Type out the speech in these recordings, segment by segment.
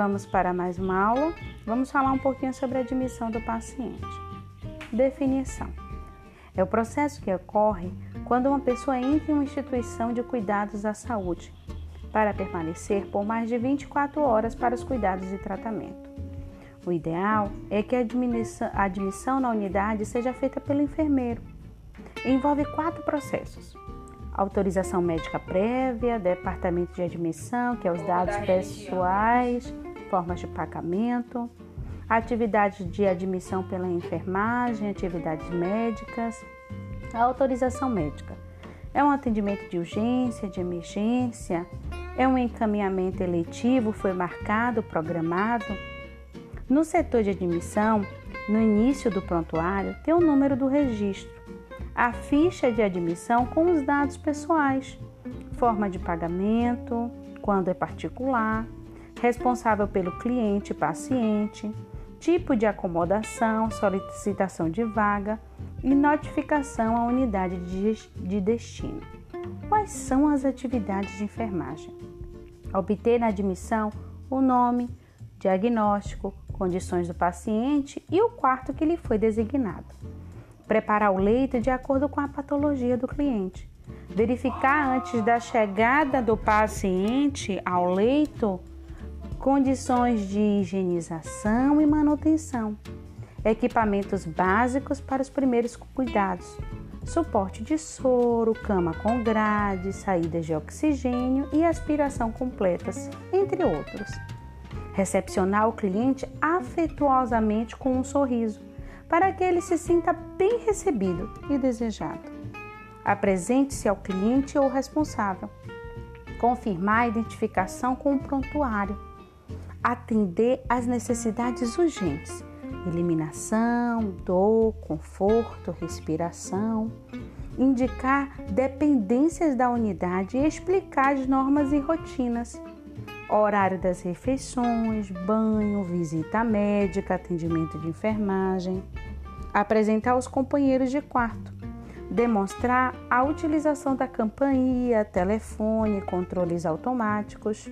Vamos para mais uma aula. Vamos falar um pouquinho sobre a admissão do paciente. Definição: é o processo que ocorre quando uma pessoa entra em uma instituição de cuidados da saúde para permanecer por mais de 24 horas para os cuidados e tratamento. O ideal é que a admissão, a admissão na unidade seja feita pelo enfermeiro. Envolve quatro processos: autorização médica prévia, departamento de admissão, que é os dados pessoais, formas de pagamento, atividades de admissão pela enfermagem, atividades médicas, a autorização médica. É um atendimento de urgência, de emergência, é um encaminhamento eletivo, foi marcado, programado. No setor de admissão, no início do prontuário, tem o número do registro, a ficha de admissão com os dados pessoais, forma de pagamento, quando é particular, responsável pelo cliente paciente, tipo de acomodação, solicitação de vaga e notificação à unidade de destino. Quais são as atividades de enfermagem? Obter na admissão o nome, diagnóstico, condições do paciente e o quarto que lhe foi designado. Preparar o leito de acordo com a patologia do cliente. Verificar antes da chegada do paciente ao leito condições de higienização e manutenção, equipamentos básicos para os primeiros cuidados, suporte de soro, cama com grade, saídas de oxigênio e aspiração completas, entre outros. Recepcionar o cliente afetuosamente com um sorriso, para que ele se sinta bem recebido e desejado. Apresente-se ao cliente ou responsável. Confirmar a identificação com o prontuário atender às necessidades urgentes: eliminação, dor, conforto, respiração, indicar dependências da unidade e explicar as normas e rotinas, horário das refeições, banho, visita médica, atendimento de enfermagem, apresentar os companheiros de quarto, demonstrar a utilização da campainha, telefone, controles automáticos,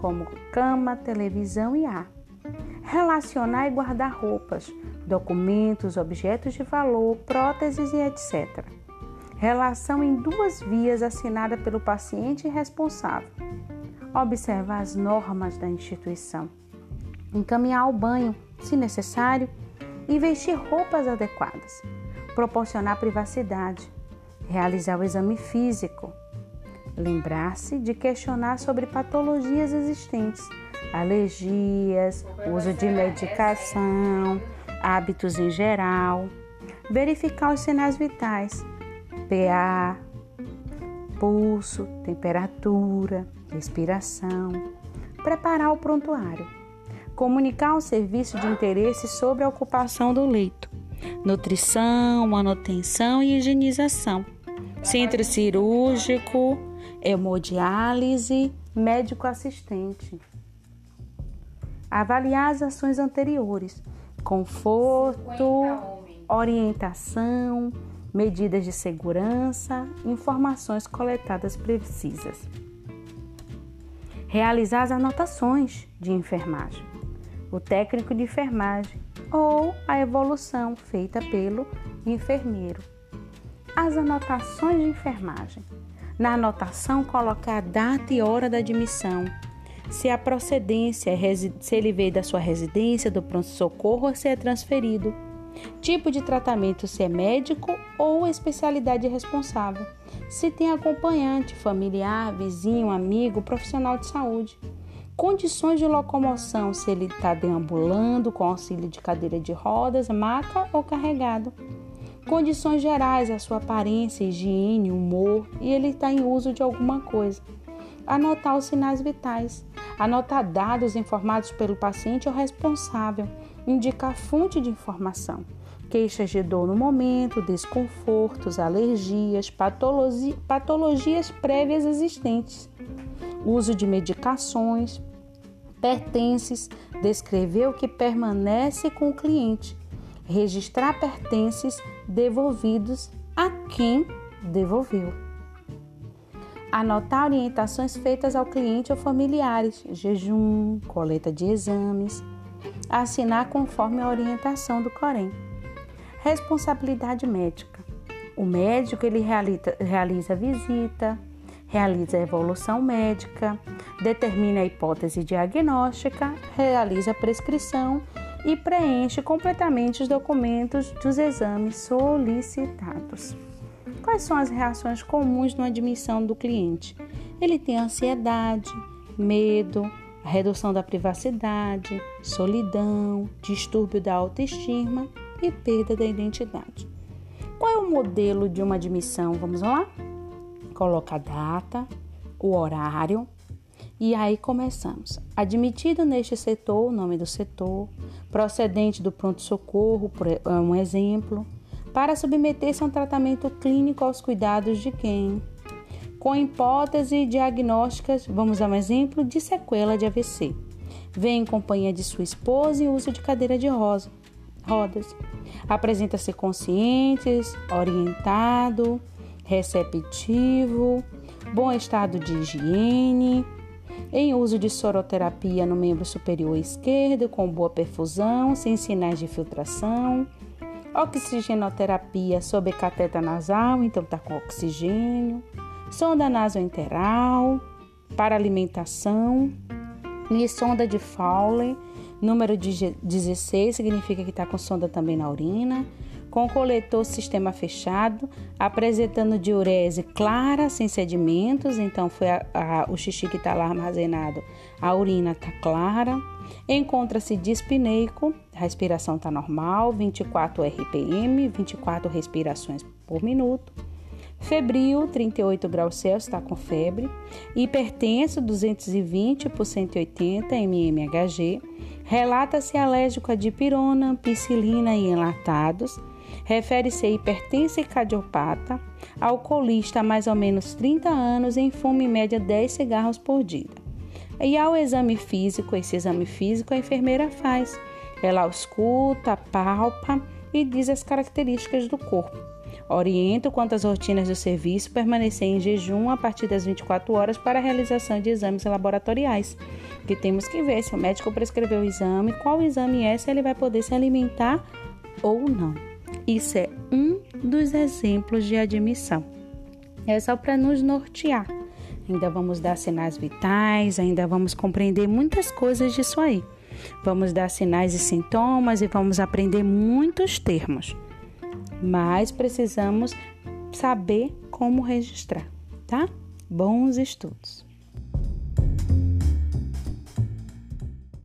como cama, televisão e ar. Relacionar e guardar roupas, documentos, objetos de valor, próteses e etc. Relação em duas vias assinada pelo paciente responsável. Observar as normas da instituição. Encaminhar o banho, se necessário, e vestir roupas adequadas. Proporcionar privacidade. Realizar o exame físico Lembrar-se de questionar sobre patologias existentes, alergias, uso de medicação, hábitos em geral. Verificar os sinais vitais, PA, pulso, temperatura, respiração. Preparar o prontuário. Comunicar ao serviço de interesse sobre a ocupação do leito. Nutrição, manutenção e higienização. Centro cirúrgico, hemodiálise, médico assistente. Avaliar as ações anteriores, conforto, orientação, medidas de segurança, informações coletadas precisas. Realizar as anotações de enfermagem, o técnico de enfermagem ou a evolução feita pelo enfermeiro. As anotações de enfermagem na anotação, colocar a data e hora da admissão, se a procedência, é se ele veio da sua residência, do pronto-socorro se é transferido, tipo de tratamento, se é médico ou especialidade responsável, se tem acompanhante, familiar, vizinho, amigo, profissional de saúde, condições de locomoção, se ele está deambulando com auxílio de cadeira de rodas, maca ou carregado condições gerais, a sua aparência, higiene, humor e ele está em uso de alguma coisa. Anotar os sinais vitais, anotar dados informados pelo paciente ou responsável, indicar fonte de informação, queixas de dor no momento, desconfortos, alergias, patologia, patologias prévias existentes, uso de medicações, pertences, descrever o que permanece com o cliente registrar pertences devolvidos a quem devolveu. Anotar orientações feitas ao cliente ou familiares, jejum, coleta de exames. Assinar conforme a orientação do Corém. Responsabilidade médica. O médico ele realiza, realiza a visita, realiza a evolução médica, determina a hipótese diagnóstica, realiza a prescrição e preenche completamente os documentos dos exames solicitados. Quais são as reações comuns na admissão do cliente? Ele tem ansiedade, medo, redução da privacidade, solidão, distúrbio da autoestima e perda da identidade. Qual é o modelo de uma admissão? Vamos lá? Coloca a data, o horário, e aí começamos. Admitido neste setor, o nome do setor, procedente do pronto-socorro, é um exemplo, para submeter-se a um tratamento clínico aos cuidados de quem? Com hipótese diagnósticas, vamos a um exemplo de sequela de AVC. Vem em companhia de sua esposa e uso de cadeira de rosa, rodas. Apresenta-se consciente, orientado, receptivo, bom estado de higiene, em uso de soroterapia no membro superior esquerdo, com boa perfusão, sem sinais de filtração. Oxigenoterapia sob cateta nasal, então está com oxigênio. Sonda nasoenteral para alimentação. E sonda de Fowler, número 16, significa que está com sonda também na urina com coletor sistema fechado, apresentando diurese clara, sem sedimentos, então foi a, a, o xixi que está lá armazenado, a urina está clara. Encontra-se dispineico, a respiração está normal, 24 RPM, 24 respirações por minuto. Febril, 38 graus Celsius, está com febre. Hipertenso, 220 por 180 mmHg. Relata-se alérgico a dipirona, piscilina e enlatados refere-se a hipertensa e cardiopata, alcoolista há mais ou menos 30 anos em fumo em média 10 cigarros por dia. E ao exame físico, esse exame físico a enfermeira faz. Ela ausculta, palpa e diz as características do corpo. Orienta quanto às rotinas do serviço permanecer em jejum a partir das 24 horas para a realização de exames laboratoriais. Que temos que ver se o médico prescreveu o exame, qual exame é, se ele vai poder se alimentar ou não. Isso é um dos exemplos de admissão. É só para nos nortear. Ainda vamos dar sinais vitais, ainda vamos compreender muitas coisas disso aí. Vamos dar sinais e sintomas e vamos aprender muitos termos. Mas precisamos saber como registrar, tá? Bons estudos!